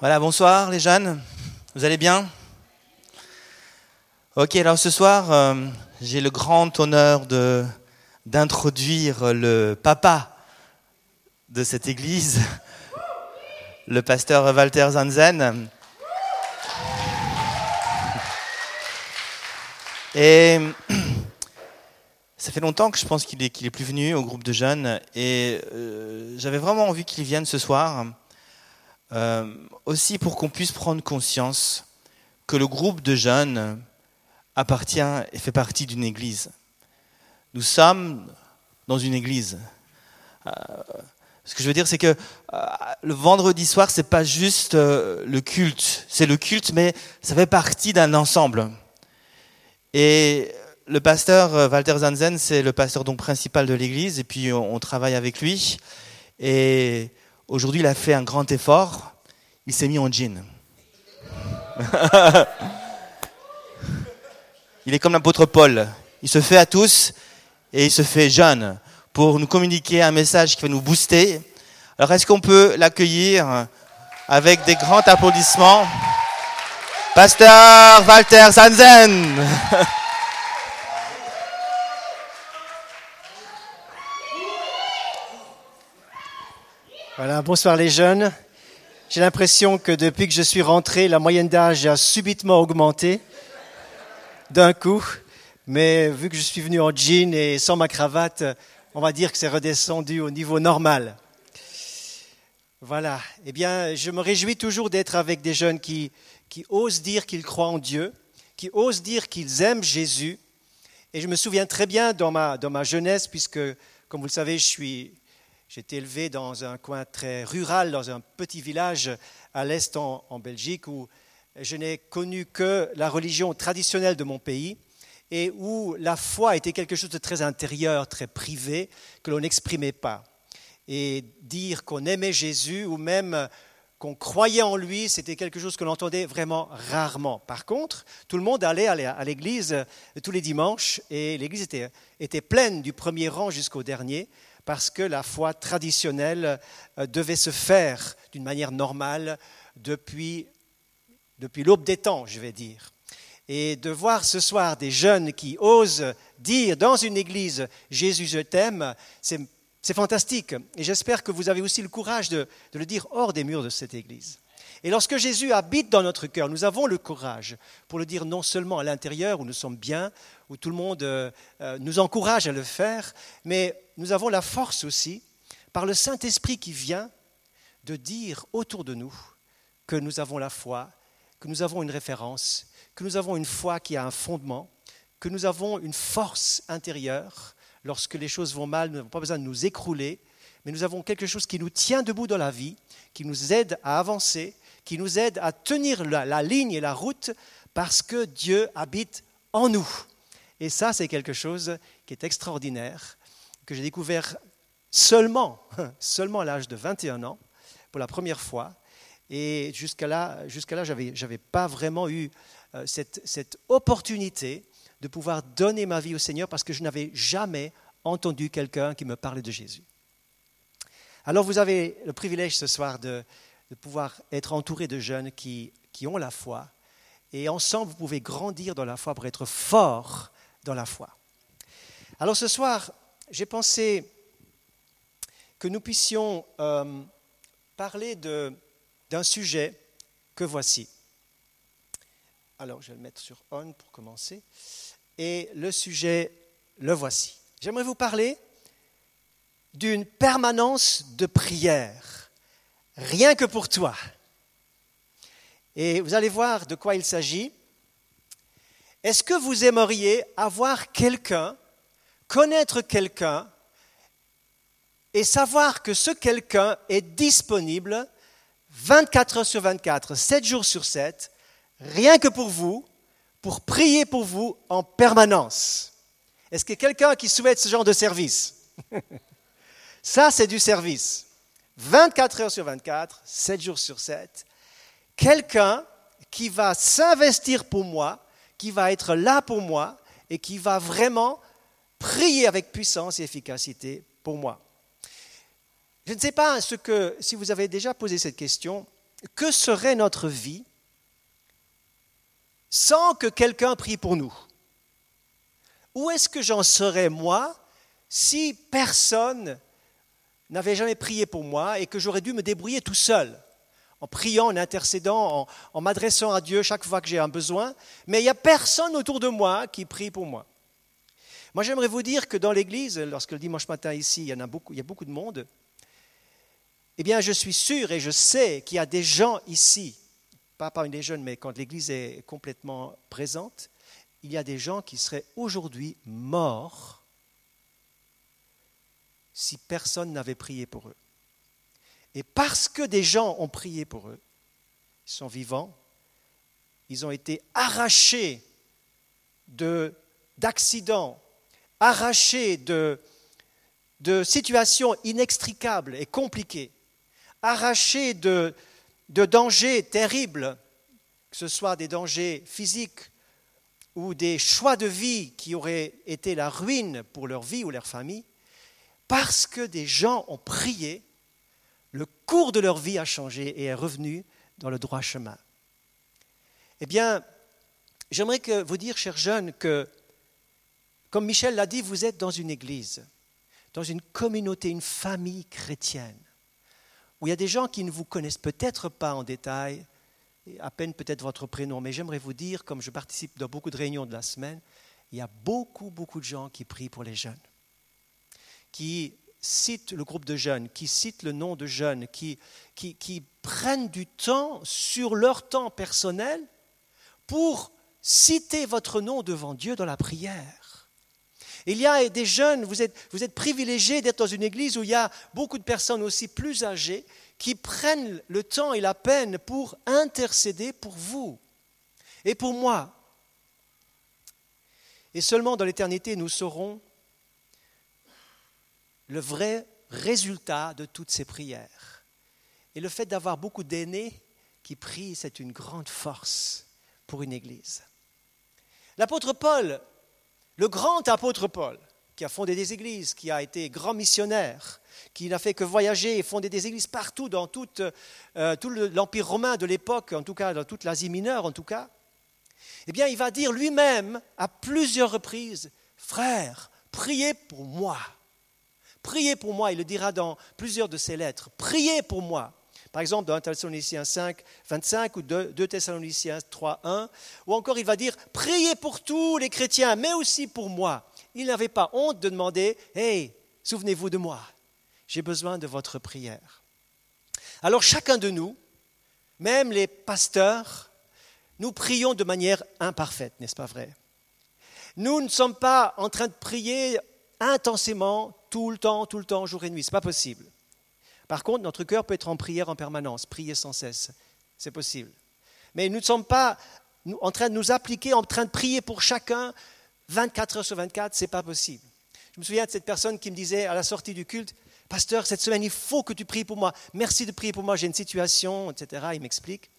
Voilà, bonsoir les jeunes. Vous allez bien? Ok, alors ce soir, euh, j'ai le grand honneur d'introduire le papa de cette église, le pasteur Walter Zanzen. Et ça fait longtemps que je pense qu'il est, qu'il est plus venu au groupe de jeunes et euh, j'avais vraiment envie qu'il vienne ce soir. Euh, aussi pour qu'on puisse prendre conscience que le groupe de jeunes appartient et fait partie d'une église. Nous sommes dans une église. Euh, ce que je veux dire, c'est que euh, le vendredi soir, c'est pas juste le culte, c'est le culte, mais ça fait partie d'un ensemble. Et le pasteur Walter Zanzen, c'est le pasteur donc principal de l'église, et puis on, on travaille avec lui. Et Aujourd'hui, il a fait un grand effort. Il s'est mis en jean. il est comme l'apôtre Paul. Il se fait à tous et il se fait jeune pour nous communiquer un message qui va nous booster. Alors, est-ce qu'on peut l'accueillir avec des grands applaudissements? Pasteur Walter Sanzen Voilà, bonsoir les jeunes. J'ai l'impression que depuis que je suis rentré, la moyenne d'âge a subitement augmenté d'un coup. Mais vu que je suis venu en jean et sans ma cravate, on va dire que c'est redescendu au niveau normal. Voilà. Eh bien, je me réjouis toujours d'être avec des jeunes qui, osent dire qu'ils croient en Dieu, qui osent dire qu'ils aiment Jésus. Et je me souviens très bien dans ma, dans ma jeunesse, puisque, comme vous le savez, je suis j'ai été élevé dans un coin très rural, dans un petit village à l'est en, Belgique, où je n'ai connu que la religion traditionnelle de mon pays et où la foi était quelque chose de très intérieur, très privé, que l'on n'exprimait pas. Et dire qu'on aimait Jésus ou même qu'on croyait en lui, c'était quelque chose que l'on entendait vraiment rarement. Par contre, tout le monde allait à l'église tous les dimanches et l'église était, était pleine du premier rang jusqu'au dernier parce que la foi traditionnelle euh, devait se faire d'une manière normale depuis, depuis l'aube des temps, je vais dire. Et de voir ce soir des jeunes qui osent dire dans une église Jésus, je t'aime, c'est fantastique. Et j'espère que vous avez aussi le courage de, de le dire hors des murs de cette église. Et lorsque Jésus habite dans notre cœur, nous avons le courage pour le dire non seulement à l'intérieur où nous sommes bien, où tout le monde euh, euh, nous encourage à le faire, mais nous avons la force aussi, par le Saint-Esprit qui vient, de dire autour de nous que nous avons la foi, que nous avons une référence, que nous avons une foi qui a un fondement, que nous avons une force intérieure. Lorsque les choses vont mal, nous n'avons pas besoin de nous écrouler, mais nous avons quelque chose qui nous tient debout dans la vie, qui nous aide à avancer, qui nous aide à tenir la, ligne et la route, parce que Dieu habite en nous. Et ça, c'est quelque chose qui est extraordinaire, que j'ai découvert seulement, seulement à l'âge de 21 ans, pour la première fois. Et jusqu'à là, jusqu'à là je n'avais pas vraiment eu euh, cette, cette opportunité de pouvoir donner ma vie au Seigneur parce que je n'avais jamais entendu quelqu'un qui me parlait de Jésus. Alors vous avez le privilège ce soir de, de pouvoir être entouré de jeunes qui, qui ont la foi. Et ensemble, vous pouvez grandir dans la foi pour être fort dans la foi. Alors ce soir, j'ai pensé que nous puissions euh, parler d'un sujet que voici. Alors je vais le mettre sur on pour commencer. Et le sujet, le voici. J'aimerais vous parler d'une permanence de prière, rien que pour toi. Et vous allez voir de quoi il s'agit. Est-ce que vous aimeriez avoir quelqu'un, connaître quelqu'un et savoir que ce quelqu'un est disponible 24 heures sur 24, 7 jours sur 7, rien que pour vous, pour prier pour vous en permanence Est-ce qu'il y a quelqu'un qui souhaite ce genre de service? Ça, c'est du service. 24 heures sur 24, 7 jours sur 7. Quelqu'un qui va s'investir pour moi qui va être là pour moi et qui va vraiment prier avec puissance et efficacité pour moi. Je ne sais pas ce que, si vous avez déjà posé cette question, que serait notre vie sans que quelqu'un prie pour nous? Où est-ce que j'en serais moi si personne n'avait jamais prié pour moi et que j'aurais dû me débrouiller tout seul en priant, en intercédant, en, en m'adressant à Dieu chaque fois que j'ai un besoin, mais il n'y a personne autour de moi qui prie pour moi? Moi, j'aimerais vous dire que dans l'Église, lorsque le dimanche matin ici, il y, a beaucoup, a beaucoup de monde, eh bien, je suis sûr et je sais qu'il y a des gens ici, pas parmi les jeunes, mais quand l'Église est complètement présente, il y a des gens qui seraient aujourd'hui morts si personne n'avait prié pour eux. Et parce que des gens ont prié pour eux, ils sont vivants, ils ont été arrachés d'accidents, arrachés de, situations inextricables et compliquées, arrachés de, de dangers terribles, que ce soit des dangers physiques ou des choix de vie qui auraient été la ruine pour leur vie ou leur famille, parce que des gens ont prié, le cours de leur vie a changé et est revenu dans le droit chemin. Eh bien, j'aimerais que vous dire, chers jeunes, que comme Michel l'a dit, vous êtes dans une église, dans une communauté, une famille chrétienne, où il y a des gens qui ne vous connaissent peut-être pas en détail, à peine peut-être votre prénom, mais j'aimerais vous dire, comme je participe dans beaucoup de réunions de la semaine, il y a beaucoup, beaucoup de gens qui prient pour les jeunes, qui citent le groupe de jeunes, qui citent le nom de jeunes, qui, qui, prennent du temps sur leur temps personnel pour citer votre nom devant Dieu dans la prière. Il y a des jeunes, vous êtes, vous êtes privilégiés d'être dans une église où il y a beaucoup de personnes aussi plus âgées qui prennent le temps et la peine pour intercéder pour vous et pour moi. Et seulement dans l'éternité, nous saurons le vrai résultat de toutes ces prières. Et le fait d'avoir beaucoup d'aînés qui prient, c'est une grande force pour une église. L'apôtre Paul le grand apôtre Paul, qui a fondé des églises, qui a été grand missionnaire, qui n'a fait que voyager et fonder des églises partout dans euh, tout l'Empire romain de l'époque, en tout cas dans toute l'Asie mineure en tout cas, eh bien il va dire lui-même à plusieurs reprises, frère, priez pour moi. Priez pour moi, il le dira dans plusieurs de ses lettres, priez pour moi. Par exemple, dans 1 Thessaloniciens 5, 25 ou 2, 2 Thessaloniciens 3, 1, ou encore il va dire Priez pour tous les chrétiens, mais aussi pour moi. Il n'avait pas honte de demander Hey, souvenez-vous de moi, j'ai besoin de votre prière. Alors chacun de nous, même les pasteurs, nous prions de manière imparfaite, n'est-ce pas vrai? Nous ne sommes pas en train de prier intensément, tout le temps, tout le temps, jour et nuit. Ce n'est pas possible. Par contre, notre cœur peut être en prière en permanence, prier sans cesse. C'est possible. Mais nous ne sommes pas en train de nous appliquer, en train de prier pour chacun 24 heures sur 24, ce n'est pas possible. Je me souviens de cette personne qui me disait à la sortie du culte, Pasteur, cette semaine, il faut que tu pries pour moi. Merci de prier pour moi, j'ai une situation, etc. Il m'explique.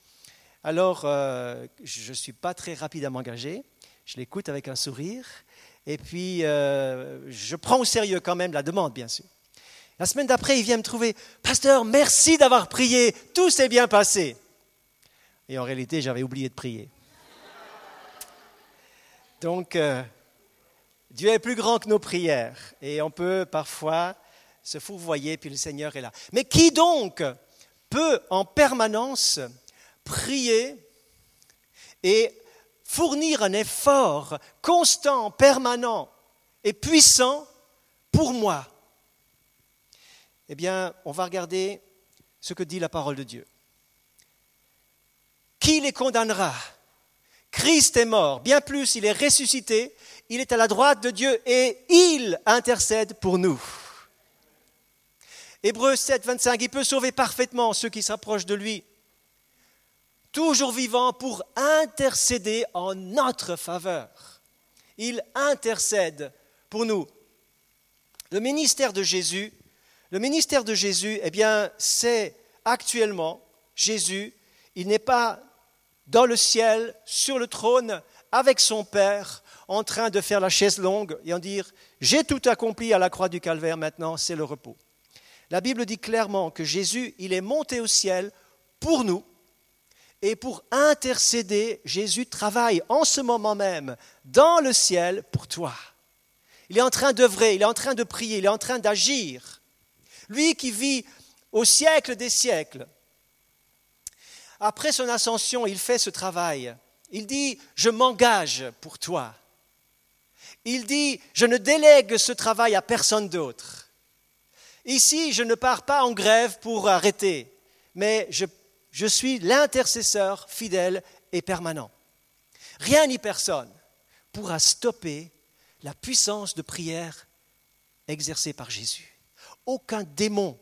Alors, euh, je ne suis pas très rapide à m'engager. Je l'écoute avec un sourire. Et puis, euh, je prends au sérieux quand même la demande, bien sûr. La semaine d'après, il vient me trouver, Pasteur, merci d'avoir prié, tout s'est bien passé. Et en réalité, j'avais oublié de prier. Donc, euh, Dieu est plus grand que nos prières et on peut parfois se fourvoyer, puis le Seigneur est là. Mais qui donc peut en permanence prier et fournir un effort constant, permanent et puissant pour moi? Eh bien, on va regarder ce que dit la parole de Dieu. Qui les condamnera? Christ est mort, bien plus, il est ressuscité, il est à la droite de Dieu et il intercède pour nous. Hébreu 7, 25, il peut sauver parfaitement ceux qui s'approchent de lui, toujours vivant pour intercéder en notre faveur. Il intercède pour nous. Le ministère de Jésus le ministère de Jésus, eh bien, c'est actuellement Jésus. Il n'est pas dans le ciel, sur le trône, avec son Père, en train de faire la chaise longue et en dire J'ai tout accompli à la croix du calvaire, maintenant c'est le repos. La Bible dit clairement que Jésus, il est monté au ciel pour nous, Et pour intercéder, Jésus travaille en ce moment même dans le ciel pour toi. Il est en train d'œuvrer, il est en train de prier, il est en train d'agir. Lui qui vit au siècle des siècles. Après son ascension, il fait ce travail. Il dit, je m'engage pour toi. Il dit, je ne délègue ce travail à personne d'autre. Ici, je ne pars pas en grève pour arrêter, mais je suis l'intercesseur fidèle et permanent. Rien ni personne pourra stopper la puissance de prière exercée par Jésus. Aucun démon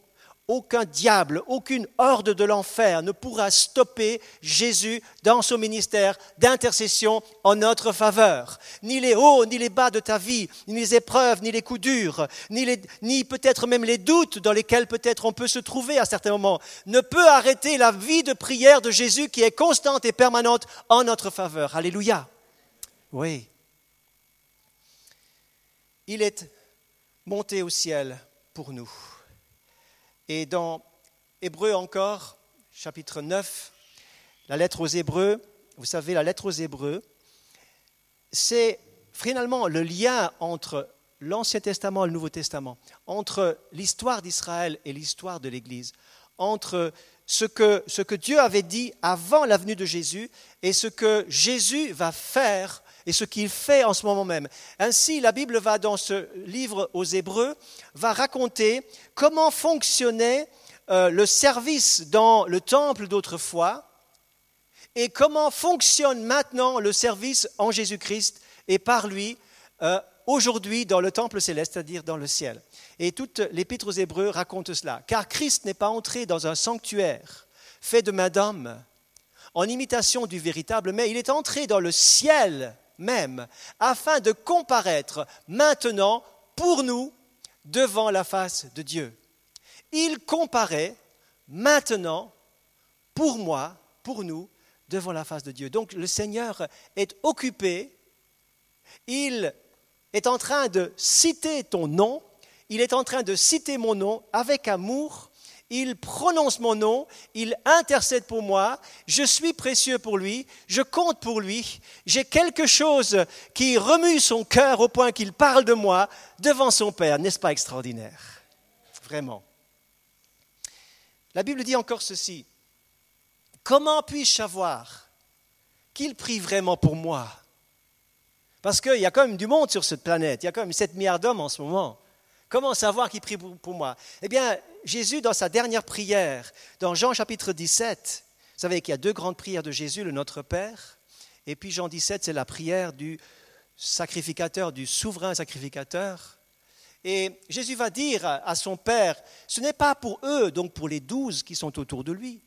aucun diable, aucune horde de l'enfer ne pourra stopper Jésus dans son ministère d'intercession en notre faveur. Ni les hauts, ni les bas de ta vie, ni les épreuves, ni les coups durs, ni, ni peut-être même les doutes dans lesquels peut-être on peut se trouver à certains moments, ne peut arrêter la vie de prière de Jésus qui est constante et permanente en notre faveur. Alléluia. Oui. Il est monté au ciel pour nous. Et dans Hébreu encore, chapitre 9, la lettre aux Hébreux, vous savez, la lettre aux Hébreux, c'est finalement le lien entre l'Ancien Testament et le Nouveau Testament, entre l'histoire d'Israël et l'histoire de l'Église, entre ce que, ce que Dieu avait dit avant la venue de Jésus et ce que Jésus va faire et ce qu'il fait en ce moment même. Ainsi, la Bible va, dans ce livre aux Hébreux, va raconter comment fonctionnait euh, le service dans le temple d'autrefois et comment fonctionne maintenant le service en Jésus-Christ et par lui euh, aujourd'hui dans le temple céleste, c'est-à-dire dans le ciel. Et toute l'épître aux Hébreux raconte cela. Car Christ n'est pas entré dans un sanctuaire fait de main d'homme, en imitation du véritable, mais il est entré dans le ciel même, afin de comparaître maintenant pour nous devant la face de Dieu. Il comparait maintenant pour moi, pour nous, devant la face de Dieu. Donc le Seigneur est occupé, il est en train de citer ton nom, il est en train de citer mon nom avec amour il prononce mon nom, il intercède pour moi, je suis précieux pour lui, je compte pour lui, j'ai quelque chose qui remue son cœur au point qu'il parle de moi devant son Père. N'est-ce pas extraordinaire? Vraiment. La Bible dit encore ceci. Comment puis-je savoir qu'il prie vraiment pour moi? Parce qu'il y a quand même du monde sur cette planète, il y a quand même 7 milliards d'hommes en ce moment. Comment savoir qu'il prie pour moi? Eh bien, Jésus, dans sa dernière prière, dans Jean chapitre 17, vous savez qu'il y a deux grandes prières de Jésus, le Notre Père, et puis Jean 17, c'est la prière du sacrificateur, du souverain sacrificateur. Et Jésus va dire à son Père, ce n'est pas pour eux, donc pour les douze qui sont autour de lui,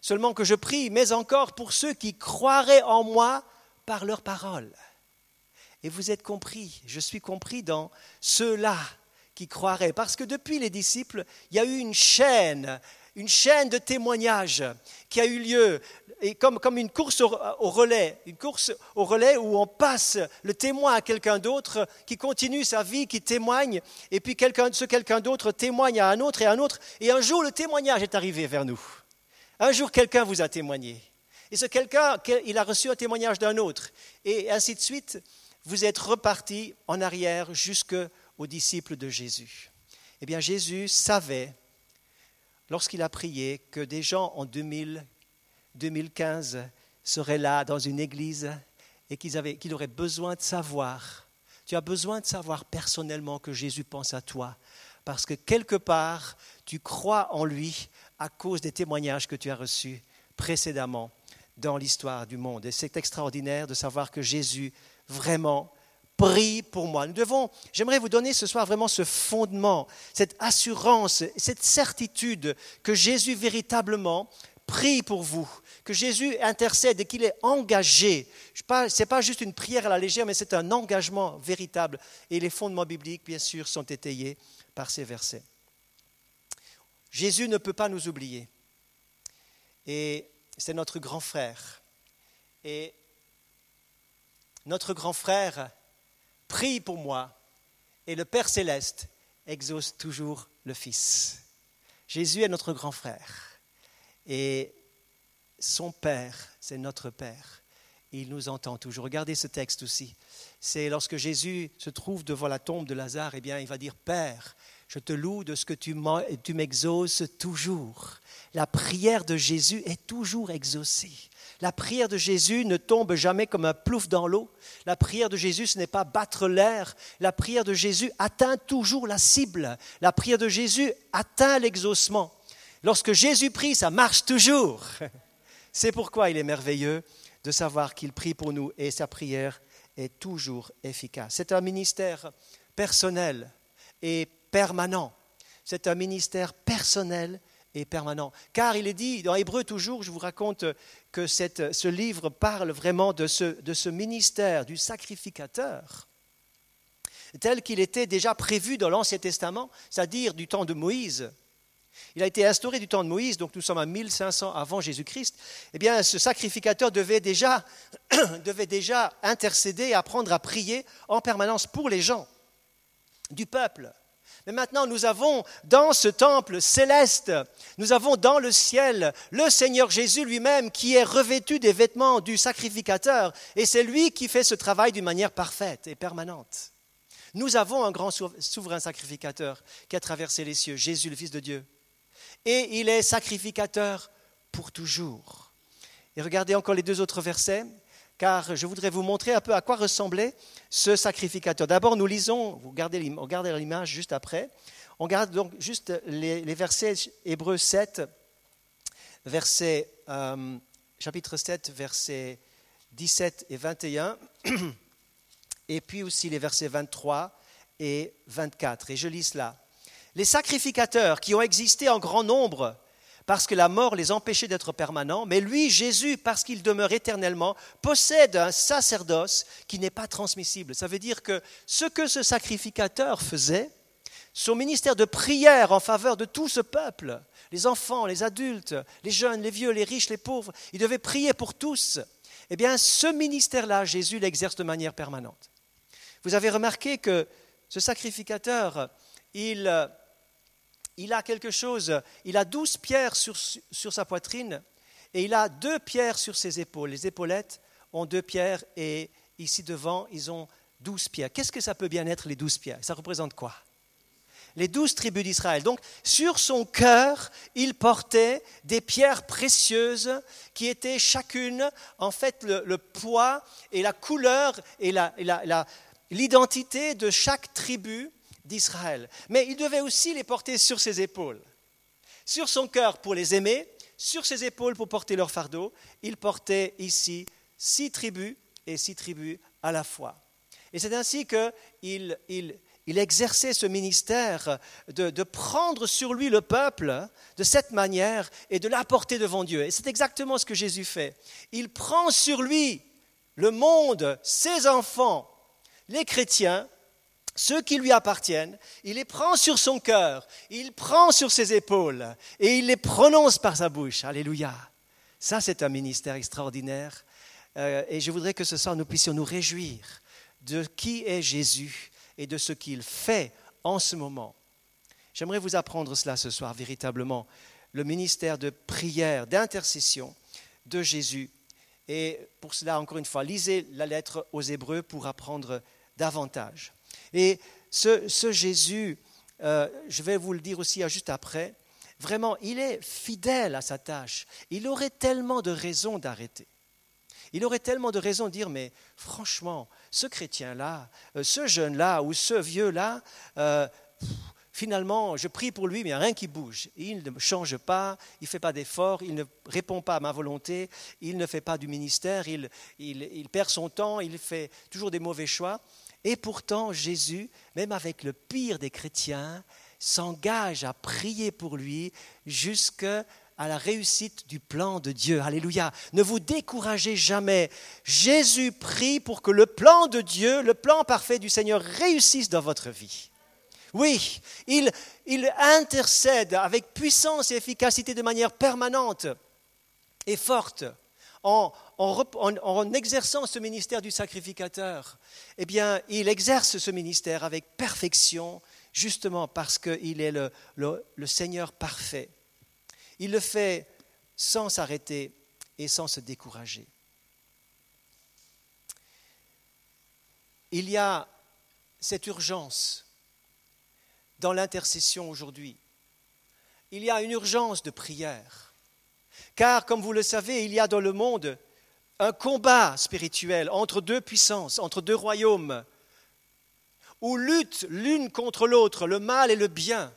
seulement que je prie, mais encore pour ceux qui croiraient en moi par leur parole. Et vous êtes compris, je suis compris dans ceux-là qui croiraient. Parce que depuis les disciples, il y a eu une chaîne, une chaîne de témoignages qui a eu lieu, et comme, comme une course au, relais, une course au relais où on passe le témoin à quelqu'un d'autre qui continue sa vie, qui témoigne, et puis quelqu'un, ce quelqu'un d'autre témoigne à un autre et à un autre, et un jour le témoignage est arrivé vers nous. Un jour quelqu'un vous a témoigné. Et ce quelqu'un, il a reçu un témoignage d'un autre. Et ainsi de suite, vous êtes reparti en arrière jusque aux disciples de Jésus. Eh bien, Jésus savait, lorsqu'il a prié, que des gens en 2000, 2015 seraient là dans une église et qu'ils, qu'ils auraient besoin de savoir. Tu as besoin de savoir personnellement que Jésus pense à toi, parce que quelque part, tu crois en lui à cause des témoignages que tu as reçus précédemment dans l'histoire du monde. Et c'est extraordinaire de savoir que Jésus vraiment prie pour moi. Nous devons, j'aimerais vous donner ce soir vraiment ce fondement, cette assurance, cette certitude que Jésus véritablement prie pour vous, que Jésus intercède et qu'il est engagé. Ce n'est pas juste une prière à la légère, mais c'est un engagement véritable. Et les fondements bibliques, bien sûr, sont étayés par ces versets. Jésus ne peut pas nous oublier. Et c'est notre grand frère. Et notre grand frère prie pour moi, et le Père céleste exauce toujours le Fils. Jésus est notre grand frère. Et son Père, c'est notre Père. Il nous entend toujours. Regardez ce texte aussi. C'est lorsque Jésus se trouve devant la tombe de Lazare, eh bien, il va dire Père, je te loue de ce que tu m'exauces toujours. La prière de Jésus est toujours exaucée. La prière de Jésus ne tombe jamais comme un plouf dans l'eau. La prière de Jésus, ce n'est pas battre l'air. La prière de Jésus atteint toujours la cible. La prière de Jésus atteint l'exaucement. Lorsque Jésus prie, ça marche toujours. C'est pourquoi il est merveilleux de savoir qu'il prie pour nous et sa prière est toujours efficace. C'est un ministère personnel et permanent. C'est un ministère personnel Car il est dit dans Hébreu toujours, je vous raconte que cette, ce livre parle vraiment de ce, de ce ministère du sacrificateur tel qu'il était déjà prévu dans l'Ancien Testament, c'est-à-dire du temps de Moïse. Il a été instauré du temps de Moïse, donc nous sommes à 1500 avant Jésus-Christ. Eh bien, ce sacrificateur devait déjà, devait déjà intercéder, apprendre à prier en permanence pour les gens du peuple. Mais maintenant, nous avons dans ce temple céleste, nous avons dans le ciel le Seigneur Jésus lui-même qui est revêtu des vêtements du sacrificateur, et c'est lui qui fait ce travail d'une manière parfaite et permanente. Nous avons un grand souverain sacrificateur qui a traversé les cieux, Jésus le Fils de Dieu. Et il est sacrificateur pour toujours. Et regardez encore les deux autres versets car je voudrais vous montrer un peu à quoi ressemblait ce sacrificateur. D'abord, nous lisons, vous regardez, l'image juste après, on garde donc juste les, versets Hébreux 7, verset, euh, chapitre 7, versets 17 et 21, et puis aussi les versets 23 et 24. Et je lis cela. Les sacrificateurs qui ont existé en grand nombre parce que la mort les empêchait d'être permanents, mais lui, Jésus, parce qu'il demeure éternellement, possède un sacerdoce qui n'est pas transmissible. Ça veut dire que ce que ce sacrificateur faisait, son ministère de prière en faveur de tout ce peuple, les enfants, les adultes, les jeunes, les vieux, les riches, les pauvres, il devait prier pour tous. Eh bien, ce ministère-là, Jésus l'exerce de manière permanente. Vous avez remarqué que ce sacrificateur, il il a quelque chose, il a douze pierres sur, sa poitrine et il a deux pierres sur ses épaules. Les épaulettes ont deux pierres et ici devant, ils ont douze pierres. Qu'est-ce que ça peut bien être les douze pierres? Ça représente quoi? Les douze tribus d'Israël. Donc, sur son cœur, il portait des pierres précieuses qui étaient chacune, en fait, le, poids et la couleur et l'identité de chaque tribu d'Israël. Mais il devait aussi les porter sur ses épaules. Sur son cœur pour les aimer, sur ses épaules pour porter leur fardeau. Il portait ici six tribus et six tribus à la fois. Et c'est ainsi qu'il il, exerçait ce ministère de, de, prendre sur lui le peuple de cette manière et de l'apporter devant Dieu. Et c'est exactement ce que Jésus fait. Il prend sur lui le monde, ses enfants, les chrétiens, ceux qui lui appartiennent, il les prend sur son cœur, il prend sur ses épaules et il les prononce par sa bouche. Alléluia. Ça, c'est un ministère extraordinaire. Euh, et je voudrais que ce soir, nous puissions nous réjouir de qui est Jésus et de ce qu'il fait en ce moment. J'aimerais vous apprendre cela ce soir, véritablement. Le ministère de prière, d'intercession de Jésus. Et pour cela, encore une fois, lisez la lettre aux Hébreux pour apprendre davantage. Et ce, Jésus, euh, je vais vous le dire aussi juste après, vraiment, il est fidèle à sa tâche. Il aurait tellement de raisons d'arrêter. Il aurait tellement de raisons de dire, mais franchement, ce chrétien-là, euh, ce jeune-là ou ce vieux-là, euh, finalement, je prie pour lui, mais il n'y a rien qui bouge. Il ne change pas, il ne fait pas d'efforts, il ne répond pas à ma volonté, il ne fait pas du ministère, il, il perd son temps, il fait toujours des mauvais choix. Et pourtant, Jésus, même avec le pire des chrétiens, s'engage à prier pour lui jusqu'à la réussite du plan de Dieu. Alléluia. Ne vous découragez jamais. Jésus prie pour que le plan de Dieu, le plan parfait du Seigneur réussisse dans votre vie. Oui, il, intercède avec puissance et efficacité de manière permanente et forte en, exerçant ce ministère du sacrificateur, eh bien, il exerce ce ministère avec perfection, justement parce qu'il est le, Seigneur parfait. Il le fait sans s'arrêter et sans se décourager. Il y a cette urgence dans l'intercession aujourd'hui. Il y a une urgence de prière. Car, comme vous le savez, il y a dans le monde un combat spirituel entre deux puissances, entre deux royaumes, où luttent l'une contre l'autre le mal et le bien.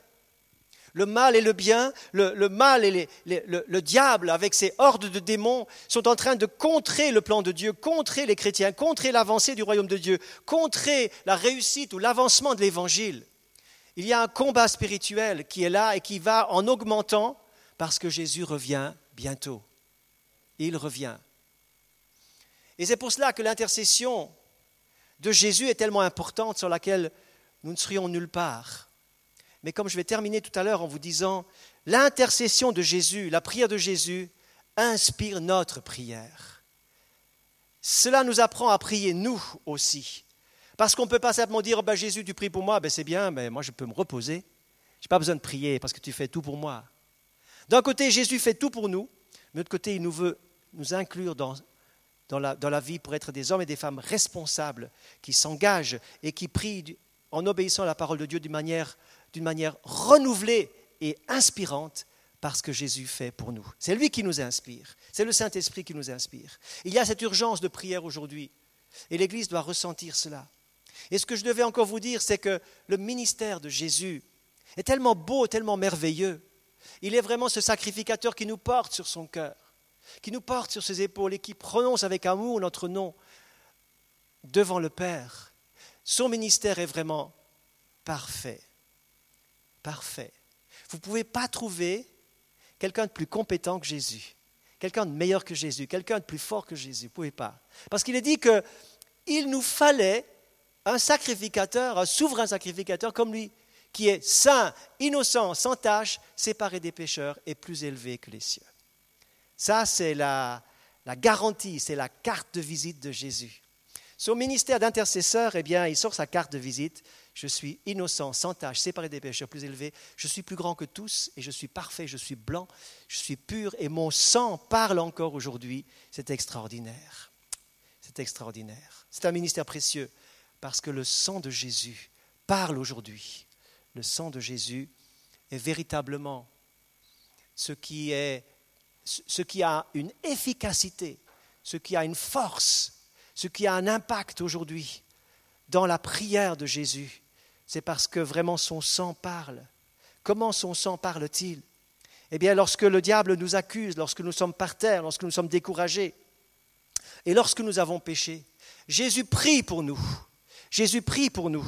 Le mal et le bien, le, mal et le, le, diable avec ses hordes de démons sont en train de contrer le plan de Dieu, contrer les chrétiens, contrer l'avancée du royaume de Dieu, contrer la réussite ou l'avancement de l'évangile. Il y a un combat spirituel qui est là et qui va en augmentant parce que Jésus revient bientôt. Il revient. Et c'est pour cela que l'intercession de Jésus est tellement importante sur laquelle nous ne serions nulle part. Mais comme je vais terminer tout à l'heure en vous disant, l'intercession de Jésus, la prière de Jésus, inspire notre prière. Cela nous apprend à prier nous aussi. Parce qu'on ne peut pas simplement dire, bah, Jésus, tu pries pour moi, ben, c'est bien, mais moi je peux me reposer. Je n'ai pas besoin de prier parce que tu fais tout pour moi. D'un côté, Jésus fait tout pour nous, mais de l'autre côté, il nous veut nous inclure dans, la vie pour être des hommes et des femmes responsables, qui s'engagent et qui prient en obéissant à la parole de Dieu d'une manière, d'une manière renouvelée et inspirante parce que Jésus fait pour nous. C'est lui qui nous inspire. C'est le Saint-Esprit qui nous inspire. Il y a cette urgence de prière aujourd'hui. Et l'Église doit ressentir cela. Et ce que je devais encore vous dire, c'est que le ministère de Jésus est tellement beau, tellement merveilleux. Il est vraiment ce sacrificateur qui nous porte sur son cœur, qui nous porte sur ses épaules et qui prononce avec amour notre nom devant le Père. Son ministère est vraiment parfait. Parfait. Vous ne pouvez pas trouver quelqu'un de plus compétent que Jésus, quelqu'un de meilleur que Jésus, quelqu'un de plus fort que Jésus. Vous ne pouvez pas. Parce qu'il est dit qu'il nous fallait un sacrificateur, un souverain sacrificateur comme lui, qui est saint, innocent, sans tache, séparé des pécheurs et plus élevé que les cieux. Ça, c'est la, garantie, c'est la carte de visite de Jésus. Son ministère d'intercesseur, eh bien, il sort sa carte de visite. Je suis innocent, sans tache, séparé des pécheurs, plus élevé. Je suis plus grand que tous et je suis parfait, je suis blanc, je suis pur et mon sang parle encore aujourd'hui. C'est extraordinaire. C'est extraordinaire. C'est un ministère précieux parce que le sang de Jésus parle aujourd'hui. Le sang de Jésus est véritablement ce qui, a une efficacité, ce qui a une force, ce qui a un impact aujourd'hui dans la prière de Jésus. C'est parce que vraiment son sang parle. Comment son sang parle-t-il? Eh bien, lorsque le diable nous accuse, lorsque nous sommes par terre, lorsque nous sommes découragés, et lorsque nous avons péché, Jésus prie pour nous. Jésus prie pour nous.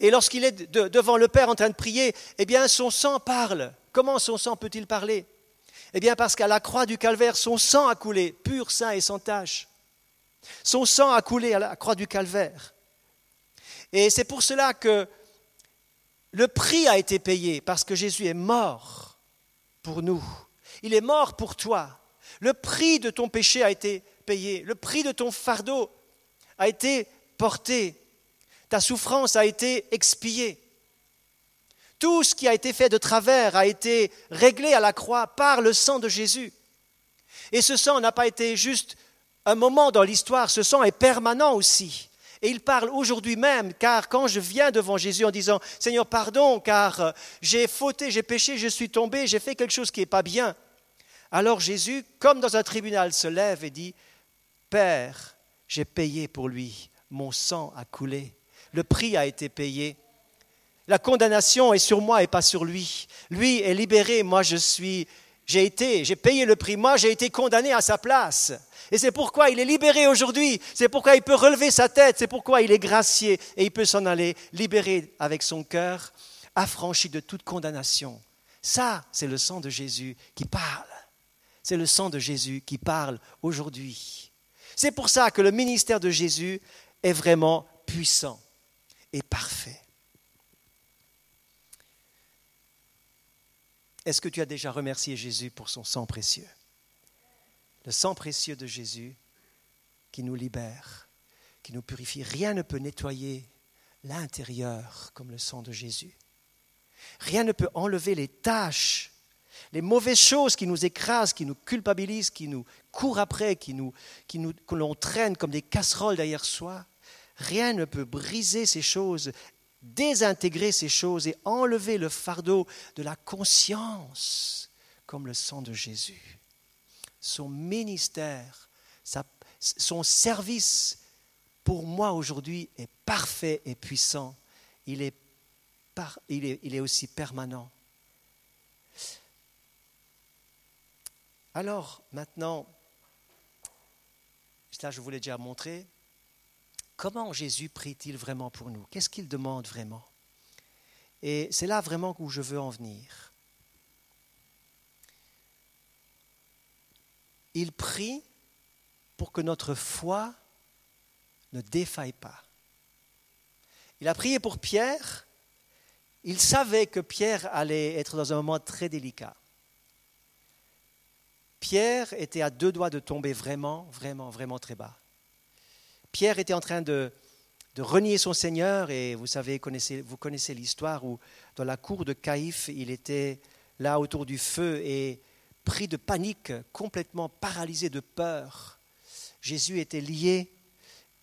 Et lorsqu'il est devant le Père en train de prier, eh bien son sang parle. Comment son sang peut-il parler? Eh bien parce qu'à la croix du calvaire, son sang a coulé, pur, saint et sans tache. Son sang a coulé à la croix du calvaire. Et c'est pour cela que le prix a été payé, parce que Jésus est mort pour nous. Il est mort pour toi. Le prix de ton péché a été payé. Le prix de ton fardeau a été porté. Ta souffrance a été expiée. Tout ce qui a été fait de travers a été réglé à la croix par le sang de Jésus. Et ce sang n'a pas été juste un moment dans l'histoire, ce sang est permanent aussi. Et il parle aujourd'hui même, car quand je viens devant Jésus en disant Seigneur, pardon, car j'ai fauté, j'ai péché, je suis tombé, j'ai fait quelque chose qui n'est pas bien, alors Jésus, comme dans un tribunal, se lève et dit Père, j'ai payé pour lui, mon sang a coulé le prix a été payé. La condamnation est sur moi et pas sur lui. Lui est libéré, moi je suis, j'ai été, j'ai payé le prix, moi j'ai été condamné à sa place. Et c'est pourquoi il est libéré aujourd'hui, c'est pourquoi il peut relever sa tête, c'est pourquoi il est gracié et il peut s'en aller libéré avec son cœur, affranchi de toute condamnation. Ça, c'est le sang de Jésus qui parle. C'est le sang de Jésus qui parle aujourd'hui. C'est pour ça que le ministère de Jésus est vraiment puissant parfait. Est-ce que tu as déjà remercié Jésus pour son sang précieux? Le sang précieux de Jésus qui nous libère, qui nous purifie. Rien ne peut nettoyer l'intérieur comme le sang de Jésus. Rien ne peut enlever les tâches Les mauvaises choses qui nous écrasent, qui nous culpabilisent, qui nous courent après, qui nous, qui nous, que l'on traîne comme des casseroles derrière soi, rien ne peut briser ces choses, désintégrer ces choses et enlever le fardeau de la conscience comme le sang de Jésus. Son ministère, son service pour moi aujourd'hui est parfait et puissant. Il est, il est, aussi permanent. Alors, maintenant, là je voulais déjà montrer, comment Jésus prie-t-il vraiment pour nous? Qu'est-ce qu'il demande vraiment? Et c'est là vraiment où je veux en venir. Il prie pour que notre foi ne défaille pas. Il a prié pour Pierre. Il savait que Pierre allait être dans un moment très délicat. Pierre était à deux doigts de tomber vraiment, vraiment, vraiment très bas. Pierre était en train de, renier son Seigneur et vous savez, connaissez, vous connaissez l'histoire où dans la cour de Caïphe, il était là autour du feu et pris de panique, complètement paralysé de peur. Jésus était lié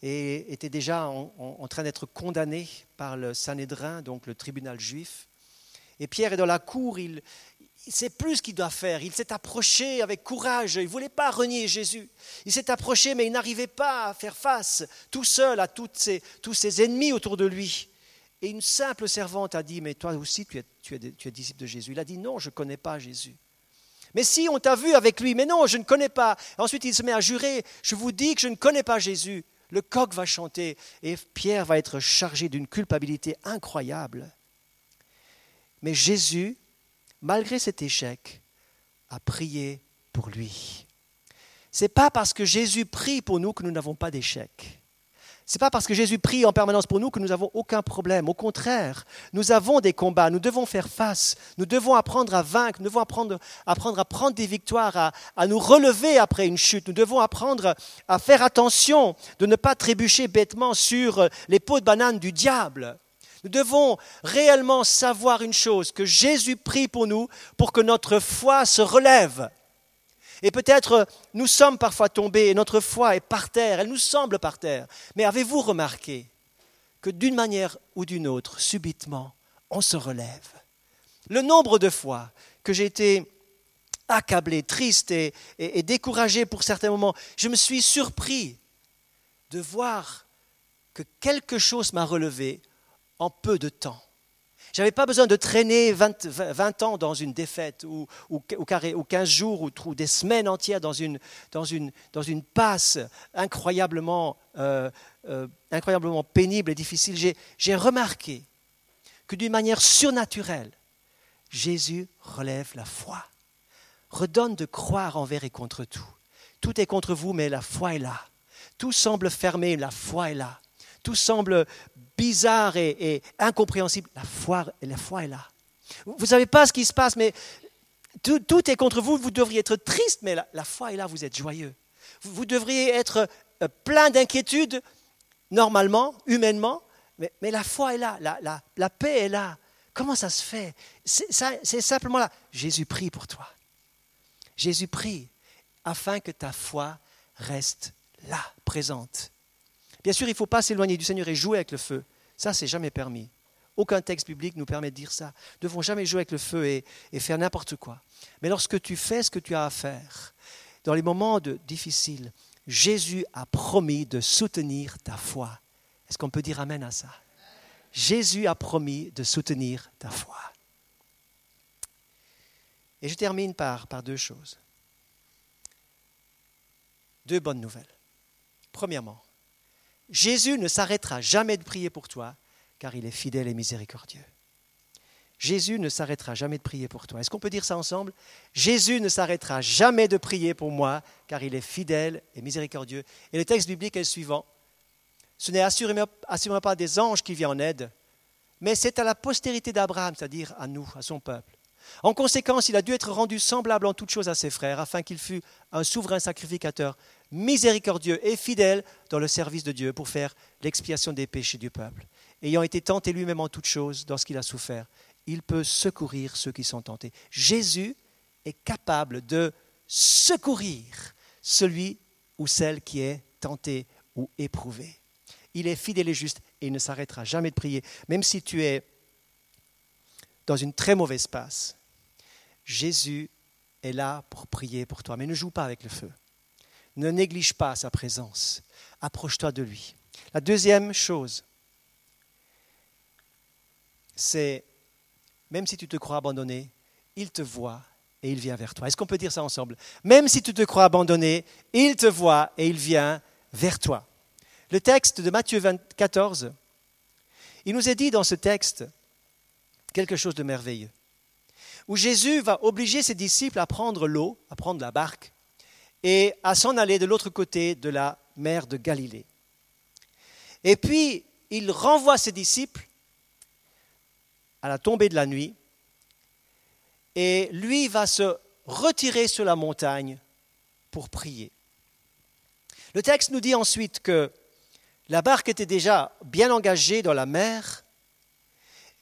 et était déjà en, en train d'être condamné par le Sanhédrin, donc le tribunal juif. Et Pierre est dans la cour, il sait plus ce qu'il doit faire. Il s'est approché avec courage. Il ne voulait pas renier Jésus. Il s'est approché, mais il n'arrivait pas à faire face tout seul à tous ses ennemis autour de lui. Et une simple servante a dit, mais toi aussi, tu es, tu es disciple de Jésus. Il a dit, non, je ne connais pas Jésus. Mais si, on t'a vu avec lui, mais non, je ne connais pas. Ensuite, il se met à jurer, je vous dis que je ne connais pas Jésus. Le coq va chanter et Pierre va être chargé d'une culpabilité incroyable. Mais Jésus malgré cet échec, a prié pour lui. Ce n'est pas parce que Jésus prie pour nous que nous n'avons pas d'échec. Ce n'est pas parce que Jésus prie en permanence pour nous que nous n'avons aucun problème. Au contraire, nous avons des combats, nous devons faire face, nous devons apprendre à vaincre, nous devons apprendre, à prendre des victoires, à, à, nous relever après une chute. Nous devons apprendre à faire attention de ne pas trébucher bêtement sur les pots de banane du diable. Nous devons réellement savoir une chose, que Jésus prie pour nous pour que notre foi se relève. Et peut-être nous sommes parfois tombés et notre foi est par terre, elle nous semble par terre. Mais avez-vous remarqué que d'une manière ou d'une autre, subitement, on se relève? Le nombre de fois que j'ai été accablé, triste et, et découragé pour certains moments, je me suis surpris de voir que quelque chose m'a relevé en peu de temps. Je n'avais pas besoin de traîner 20, ans dans une défaite ou, ou, ou, 15 jours ou, des semaines entières dans une, dans une, dans une passe incroyablement, euh, euh, incroyablement pénible et difficile. J'ai remarqué que d'une manière surnaturelle, Jésus relève la foi, redonne de croire envers et contre tout. Tout est contre vous, mais la foi est là. Tout semble fermé, la foi est là. Tout semble bizarre et, incompréhensible, la foi, la foi est là. Vous ne savez pas ce qui se passe, mais tout, est contre vous. Vous devriez être triste, mais la, foi est là, vous êtes joyeux. Vous, devriez être euh, plein d'inquiétude, normalement, humainement, mais, la foi est là, la, la, paix est là. Comment ça se fait? C'est simplement là. Jésus prie pour toi. Jésus prie afin que ta foi reste là, présente. Bien sûr, il ne faut pas s'éloigner du Seigneur et jouer avec le feu. Ça, c'est jamais permis. Aucun texte biblique nous permet de dire ça. Nous ne devons jamais jouer avec le feu et, faire n'importe quoi. Mais lorsque tu fais ce que tu as à faire, dans les moments difficiles, Jésus a promis de soutenir ta foi. Est-ce qu'on peut dire Amen à ça? Jésus a promis de soutenir ta foi. Et je termine par, par deux choses. Deux bonnes nouvelles. Premièrement, Jésus ne s'arrêtera jamais de prier pour toi, car il est fidèle et miséricordieux. Jésus ne s'arrêtera jamais de prier pour toi. Est-ce qu'on peut dire ça ensemble? Jésus ne s'arrêtera jamais de prier pour moi, car il est fidèle et miséricordieux. Et le texte biblique est le suivant. Ce n'est assurément, pas des anges qui viennent en aide, mais c'est à la postérité d'Abraham, c'est-à-dire à nous, à son peuple. En conséquence, il a dû être rendu semblable en toutes choses à ses frères, afin qu'il fût un souverain sacrificateur miséricordieux et fidèle dans le service de Dieu pour faire l'expiation des péchés du peuple. Ayant été tenté lui-même en toutes choses dans ce qu'il a souffert, il peut secourir ceux qui sont tentés. Jésus est capable de secourir celui ou celle qui est tenté ou éprouvé. Il est fidèle et juste et il ne s'arrêtera jamais de prier, même si tu es dans une très mauvaise passe. Jésus est là pour prier pour toi, mais ne joue pas avec le feu. Ne néglige pas sa présence. Approche-toi de lui. La deuxième chose, c'est, même si tu te crois abandonné, il te voit et il vient vers toi. Est-ce qu'on peut dire ça ensemble? Même si tu te crois abandonné, il te voit et il vient vers toi. Le texte de Matthieu 14, il nous est dit dans ce texte quelque chose de merveilleux, où Jésus va obliger ses disciples à prendre l'eau, à prendre la barque, et à s'en aller de l'autre côté de la mer de Galilée. Et puis, il renvoie ses disciples à la tombée de la nuit, et lui va se retirer sur la montagne pour prier. Le texte nous dit ensuite que la barque était déjà bien engagée dans la mer,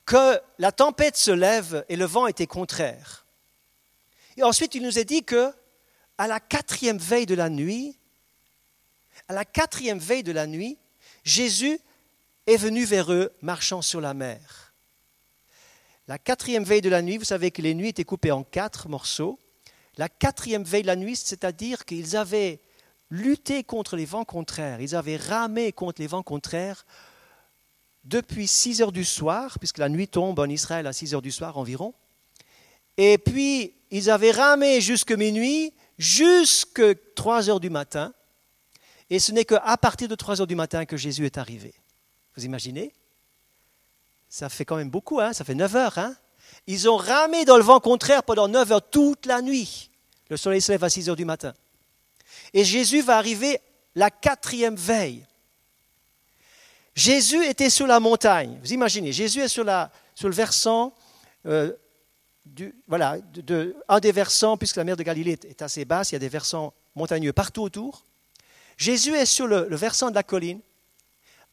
que la tempête se lève et le vent était contraire. Et ensuite, il nous est dit que à la quatrième veille de la nuit, à la quatrième veille de la nuit, Jésus est venu vers eux marchant sur la mer. La quatrième veille de la nuit, vous savez que les nuits étaient coupées en quatre morceaux. La quatrième veille de la nuit, c'est-à-dire qu'ils avaient lutté contre les vents contraires, ils avaient ramé contre les vents contraires depuis 6 heures du soir, puisque la nuit tombe en Israël à 6 heures du soir environ. Et puis, ils avaient ramé jusque minuit, jusque 3 heures du matin. Et ce n'est qu'à partir de 3 heures du matin que Jésus est arrivé. Vous imaginez? Ça fait quand même beaucoup, hein ça fait 9 heures. Hein Ils ont ramé dans le vent contraire pendant 9 heures toute la nuit. Le soleil se lève à 6 heures du matin. Et Jésus va arriver la quatrième veille. Jésus était sur la montagne. Vous imaginez, Jésus est sur, le versant, euh, voilà, de, un des versants, puisque la mer de Galilée est assez basse, il y a des versants montagneux partout autour. Jésus est sur le, versant de la colline,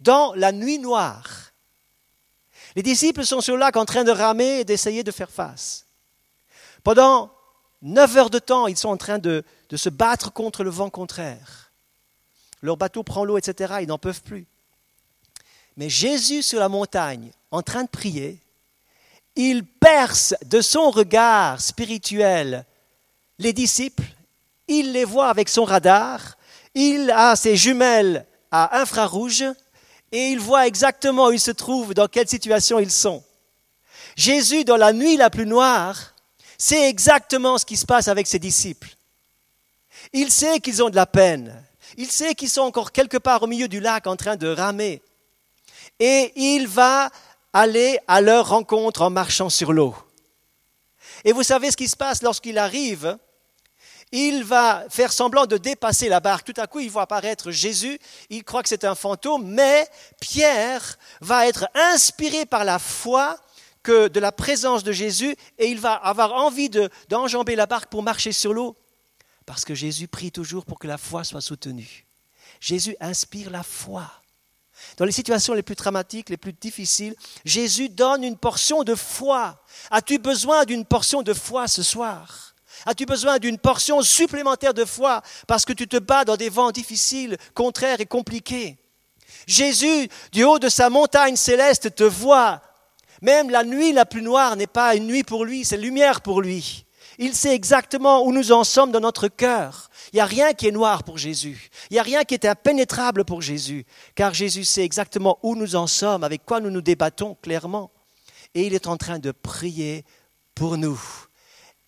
dans la nuit noire. Les disciples sont sur le lac en train de ramer et d'essayer de faire face. Pendant neuf heures de temps, ils sont en train de se battre contre le vent contraire. Leur bateau prend l'eau, etc. Ils n'en peuvent plus. Mais Jésus sur la montagne, en train de prier, il perce de son regard spirituel les disciples, il les voit avec son radar, il a ses jumelles à infrarouge et il voit exactement où ils se trouvent, dans quelle situation ils sont. Jésus, dans la nuit la plus noire, sait exactement ce qui se passe avec ses disciples. Il sait qu'ils ont de la peine. Il sait qu'ils sont encore quelque part au milieu du lac en train de ramer et il va aller à leur rencontre en marchant sur l'eau. Et vous savez ce qui se passe lorsqu'il arrive? Il va faire semblant de dépasser la barque. Tout à coup, il voit apparaître Jésus. Il croit que c'est un fantôme, mais Pierre va être inspiré par la foi que de la présence de Jésus et il va avoir envie d'enjamber la barque pour marcher sur l'eau. Parce que Jésus prie toujours pour que la foi soit soutenue. Jésus inspire la foi. Dans les situations les plus dramatiques, les plus difficiles, Jésus donne une portion de foi. As-tu besoin d'une portion de foi ce soir? As-tu besoin d'une portion supplémentaire de foi parce que tu te bats dans des vents difficiles, contraires et compliqués? Jésus, du haut de sa montagne céleste, te voit. Même la nuit la plus noire n'est pas une nuit pour lui, c'est lumière pour lui. Il sait exactement où nous en sommes dans notre cœur. Il n'y a rien qui est noir pour Jésus. Il n'y a rien qui est impénétrable pour Jésus, car Jésus sait exactement où nous en sommes, avec quoi nous nous débattons clairement. Et il est en train de prier pour nous.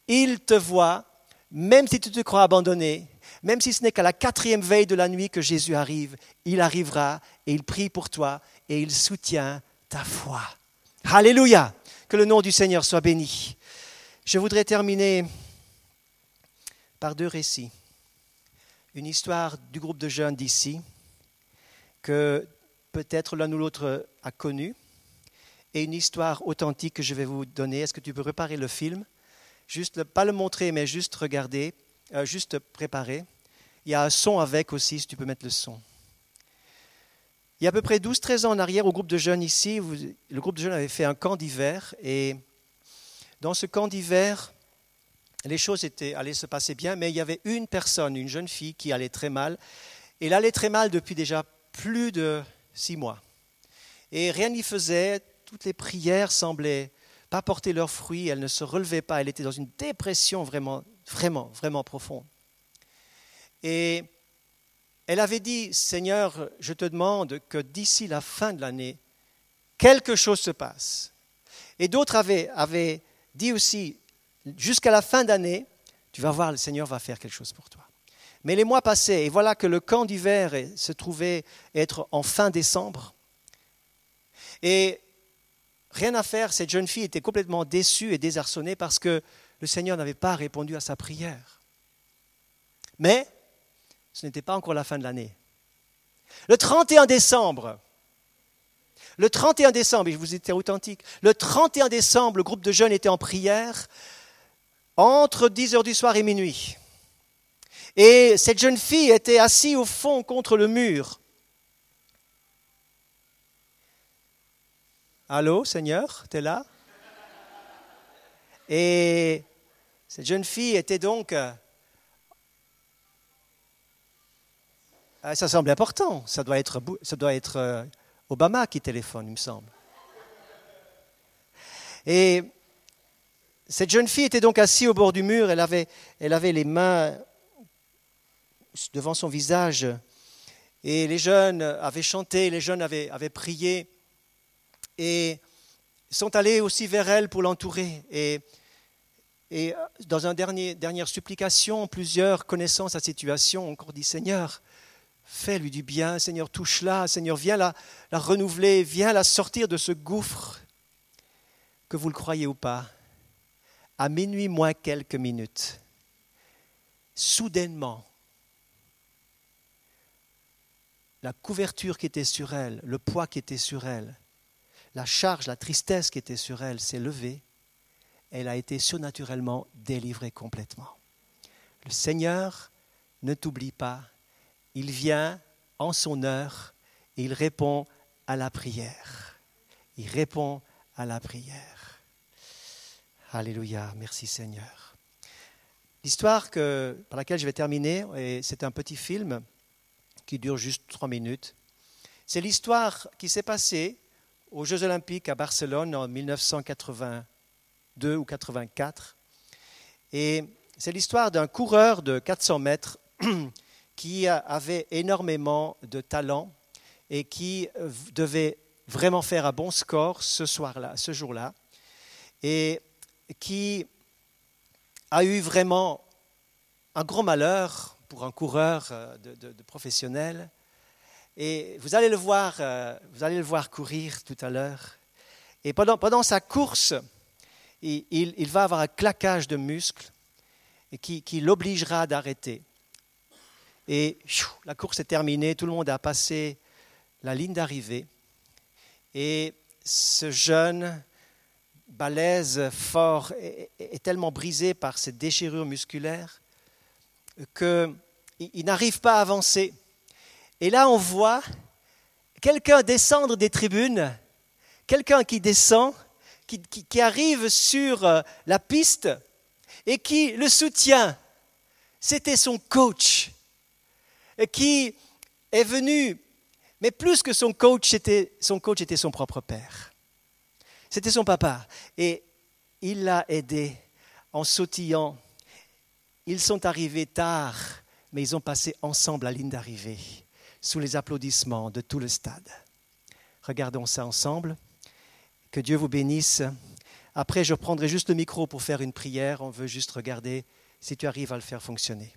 Il te voit, même si tu te crois abandonné, même si ce n'est qu'à la quatrième veille de la nuit que Jésus arrive, il arrivera et il prie pour toi et il soutient ta foi. Alléluia. Que le nom du Seigneur soit béni. Je voudrais terminer par deux récits une histoire du groupe de jeunes d'ici que peut-être l'un ou l'autre a connu et une histoire authentique que je vais vous donner. Est-ce que tu peux préparer le film? Juste, pas le montrer, mais juste regarder, euh, juste préparer. Il y a un son avec aussi, si tu peux mettre le son. Il y a à peu près 12-13 ans en arrière, au groupe de jeunes ici, le groupe de jeunes avait fait un camp d'hiver. Et dans ce camp d'hiver, les choses étaient, allaient se passer bien, mais il y avait une personne, une jeune fille qui allait très mal. Elle allait très mal depuis déjà plus de six mois. Et rien n'y faisait, toutes les prières semblaient pas porter leurs fruits, elle ne se relevait pas, elle était dans une dépression vraiment, vraiment, vraiment profonde. Et elle avait dit, Seigneur, je te demande que d'ici la fin de l'année, quelque chose se passe. Et d'autres avaient dit aussi, jusqu'à la fin d'année, tu vas voir, le Seigneur va faire quelque chose pour toi. Mais les mois passaient, et voilà que le camp d'hiver se trouvait être en fin décembre. Et rien à faire, cette jeune fille était complètement déçue et désarçonnée parce que le Seigneur n'avait pas répondu à sa prière. Mais ce n'était pas encore la fin de l'année. Le 31 décembre, le 31 décembre, et je vous étais authentique, le 31 décembre, le groupe de jeunes était en prière entre 10 heures du soir et minuit. Et cette jeune fille était assise au fond contre le mur. Allô, Seigneur, tu es là? Et cette jeune fille était donc... Euh, ah, ça semble important. Ça doit être, ça doit être euh, Obama qui téléphone, il me semble. Et cette jeune fille était donc assise au bord du mur. Elle avait, elle avait les mains devant son visage. Et les jeunes avaient chanté, les jeunes avaient, avaient prié et sont allés aussi vers elle pour l'entourer. Et, et dans une dernière supplication, plusieurs connaissant sa situation ont encore dit Seigneur, fais-lui du bien, Seigneur, touche-la, Seigneur, viens la, la renouveler, viens la sortir de ce gouffre, que vous le croyez ou pas. À minuit moins quelques minutes, soudainement, la couverture qui était sur elle, le poids qui était sur elle, la charge, la tristesse qui était sur elle s'est levée. Elle a été surnaturellement délivrée complètement. Le Seigneur ne t'oublie pas. Il vient en son heure et il répond à la prière. Il répond à la prière. Alléluia, merci Seigneur. L'histoire par laquelle je vais terminer, c'est un petit film qui dure juste trois minutes. C'est l'histoire qui s'est passée aux Jeux olympiques à Barcelone en 1982 ou 84. Et c'est l'histoire d'un coureur de 400 mètres qui avait énormément de talent et qui euh, devait vraiment faire un bon score ce soir-là, ce jour-là, et qui a eu vraiment un gros malheur pour un coureur euh, de, professionnel et vous allez le voir, euh, vous allez le voir courir tout à l'heure. Et pendant, sa course, il, va avoir un claquage de muscles qui, qui l'obligera d'arrêter. Et la course est terminée, tout le monde a passé la ligne d'arrivée. Et ce jeune, balèze, fort, est, tellement brisé par cette déchirure musculaire qu'il n'arrive pas à avancer. Et là, on voit quelqu'un descendre des tribunes, quelqu'un qui descend, qui, arrive sur euh, la piste et qui le soutient. C'était son coach qui est venu, mais plus que son coach, son coach était son propre père. C'était son papa. Et il l'a aidé en sautillant. Ils sont arrivés tard, mais ils ont passé ensemble la ligne d'arrivée sous les applaudissements de tout le stade. Regardons ça ensemble. Que Dieu vous bénisse. Après, je prendrai juste le micro pour faire une prière. On veut juste regarder si tu arrives à le faire fonctionner.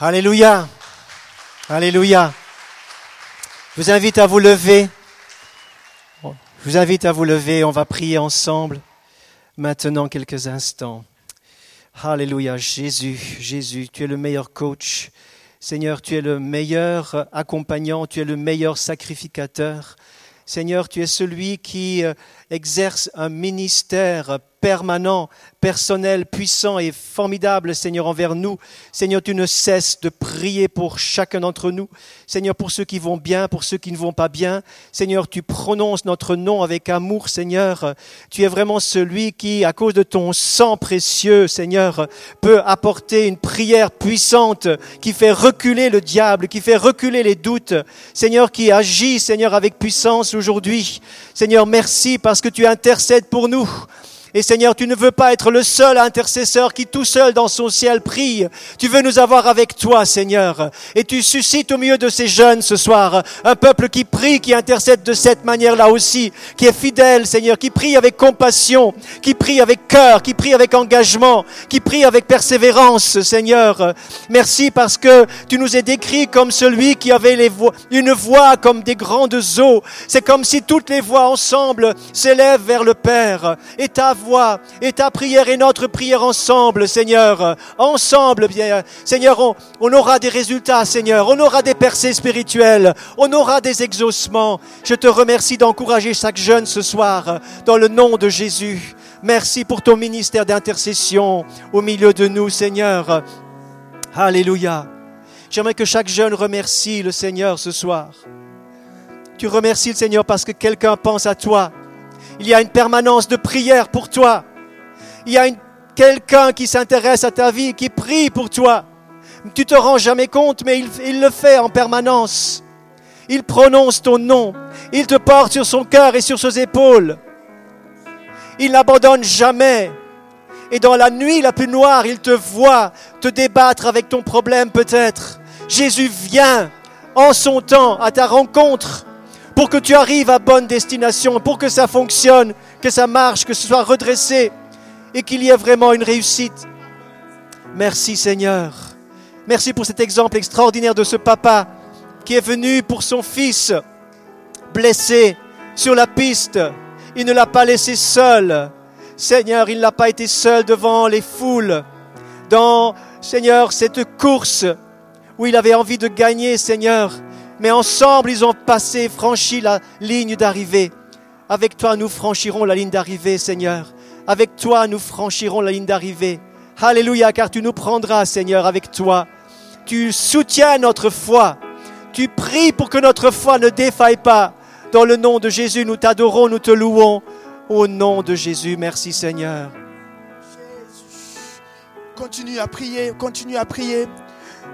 Alléluia. Alléluia. Je vous invite à vous lever. Je vous invite à vous lever. On va prier ensemble maintenant quelques instants. Alléluia. Jésus, Jésus, tu es le meilleur coach. Seigneur, tu es le meilleur accompagnant, tu es le meilleur sacrificateur. Seigneur, tu es celui qui euh, exerce un ministère permanent, personnel, puissant et formidable, Seigneur, envers nous. Seigneur, tu ne cesses de prier pour chacun d'entre nous. Seigneur, pour ceux qui vont bien, pour ceux qui ne vont pas bien. Seigneur, tu prononces notre nom avec amour, Seigneur. Tu es vraiment celui qui, à cause de ton sang précieux, Seigneur, peut apporter une prière puissante qui fait reculer le diable, qui fait reculer les doutes. Seigneur, qui agit, Seigneur, avec puissance aujourd'hui. Seigneur, merci parce que tu intercèdes pour nous. Et Seigneur, tu ne veux pas être le seul intercesseur qui tout seul dans son ciel prie. Tu veux nous avoir avec toi, Seigneur. Et tu suscites au milieu de ces jeunes ce soir un peuple qui prie, qui intercède de cette manière-là aussi, qui est fidèle, Seigneur, qui prie avec compassion, qui prie avec cœur, qui prie avec engagement, qui prie avec persévérance, Seigneur. Merci parce que tu nous es décrit comme celui qui avait une voix comme des grandes eaux. C'est comme si toutes les voix ensemble s'élèvent vers le Père. Et ta voix et ta prière et notre prière ensemble, Seigneur. Ensemble, bien, Seigneur, on, on aura des résultats, Seigneur. On aura des percées spirituelles. On aura des exaucements. Je te remercie d'encourager chaque jeune ce soir dans le nom de Jésus. Merci pour ton ministère d'intercession au milieu de nous, Seigneur. Alléluia. J'aimerais que chaque jeune remercie le Seigneur ce soir. Tu remercies le Seigneur parce que quelqu'un pense à toi. Il y a une permanence de prière pour toi. Il y a quelqu'un qui s'intéresse à ta vie, qui prie pour toi. Tu te rends jamais compte, mais il, il le fait en permanence. Il prononce ton nom. Il te porte sur son cœur et sur ses épaules. Il n'abandonne jamais. Et dans la nuit la plus noire, il te voit te débattre avec ton problème peut-être. Jésus vient en son temps à ta rencontre pour que tu arrives à bonne destination, pour que ça fonctionne, que ça marche, que ce soit redressé et qu'il y ait vraiment une réussite. Merci Seigneur. Merci pour cet exemple extraordinaire de ce papa qui est venu pour son fils blessé sur la piste. Il ne l'a pas laissé seul. Seigneur, il n'a pas été seul devant les foules. Dans, Seigneur, cette course où il avait envie de gagner, Seigneur. Mais ensemble, ils ont passé, franchi la ligne d'arrivée. Avec toi, nous franchirons la ligne d'arrivée, Seigneur. Avec toi, nous franchirons la ligne d'arrivée. Alléluia, car tu nous prendras, Seigneur, avec toi. Tu soutiens notre foi. Tu pries pour que notre foi ne défaille pas. Dans le nom de Jésus, nous t'adorons, nous te louons. Au nom de Jésus, merci Seigneur. Continue à prier, continue à prier.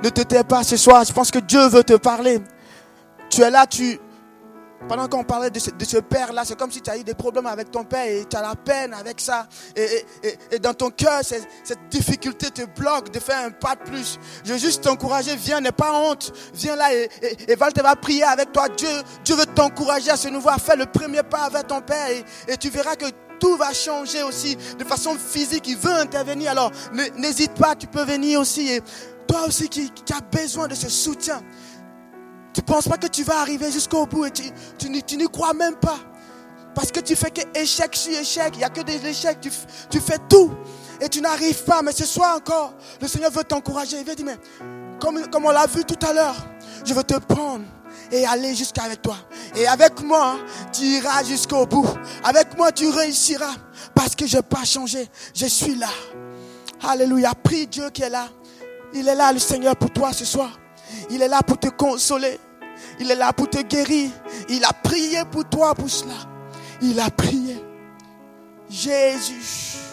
Ne te tais pas ce soir. Je pense que Dieu veut te parler. Tu es là, tu. Pendant qu'on parlait de ce, père-là, c'est comme si tu as eu des problèmes avec ton père et tu as la peine avec ça. Et, dans ton cœur, cette difficulté te bloque de faire un pas de plus. Je veux juste t'encourager, viens, n'aie pas honte. Viens là et, et, Val te va prier avec toi. Dieu, Dieu veut t'encourager à se nouveau, à faire le premier pas avec ton père. Et, tu verras que tout va changer aussi de façon physique. Il veut intervenir. Alors n'hésite pas, tu peux venir aussi. Et toi aussi qui, qui as besoin de ce soutien. Tu ne penses pas que tu vas arriver jusqu'au bout et tu, tu, n'y crois même pas. Parce que tu fais que échec sur échec. Il n'y a que des échecs. Tu, tu fais tout et tu n'arrives pas. Mais ce soir encore, le Seigneur veut t'encourager. Il veut dire, mais comme, comme on l'a vu tout à l'heure, je veux te prendre et aller jusqu'avec toi. Et avec moi, tu iras jusqu'au bout. Avec moi, tu réussiras. Parce que je n'ai pas changé. Je suis là. Alléluia. Prie Dieu qui est là. Il est là, le Seigneur, pour toi ce soir. Il est là pour te consoler. Il est là pour te guérir. Il a prié pour toi pour cela. Il a prié. Jésus.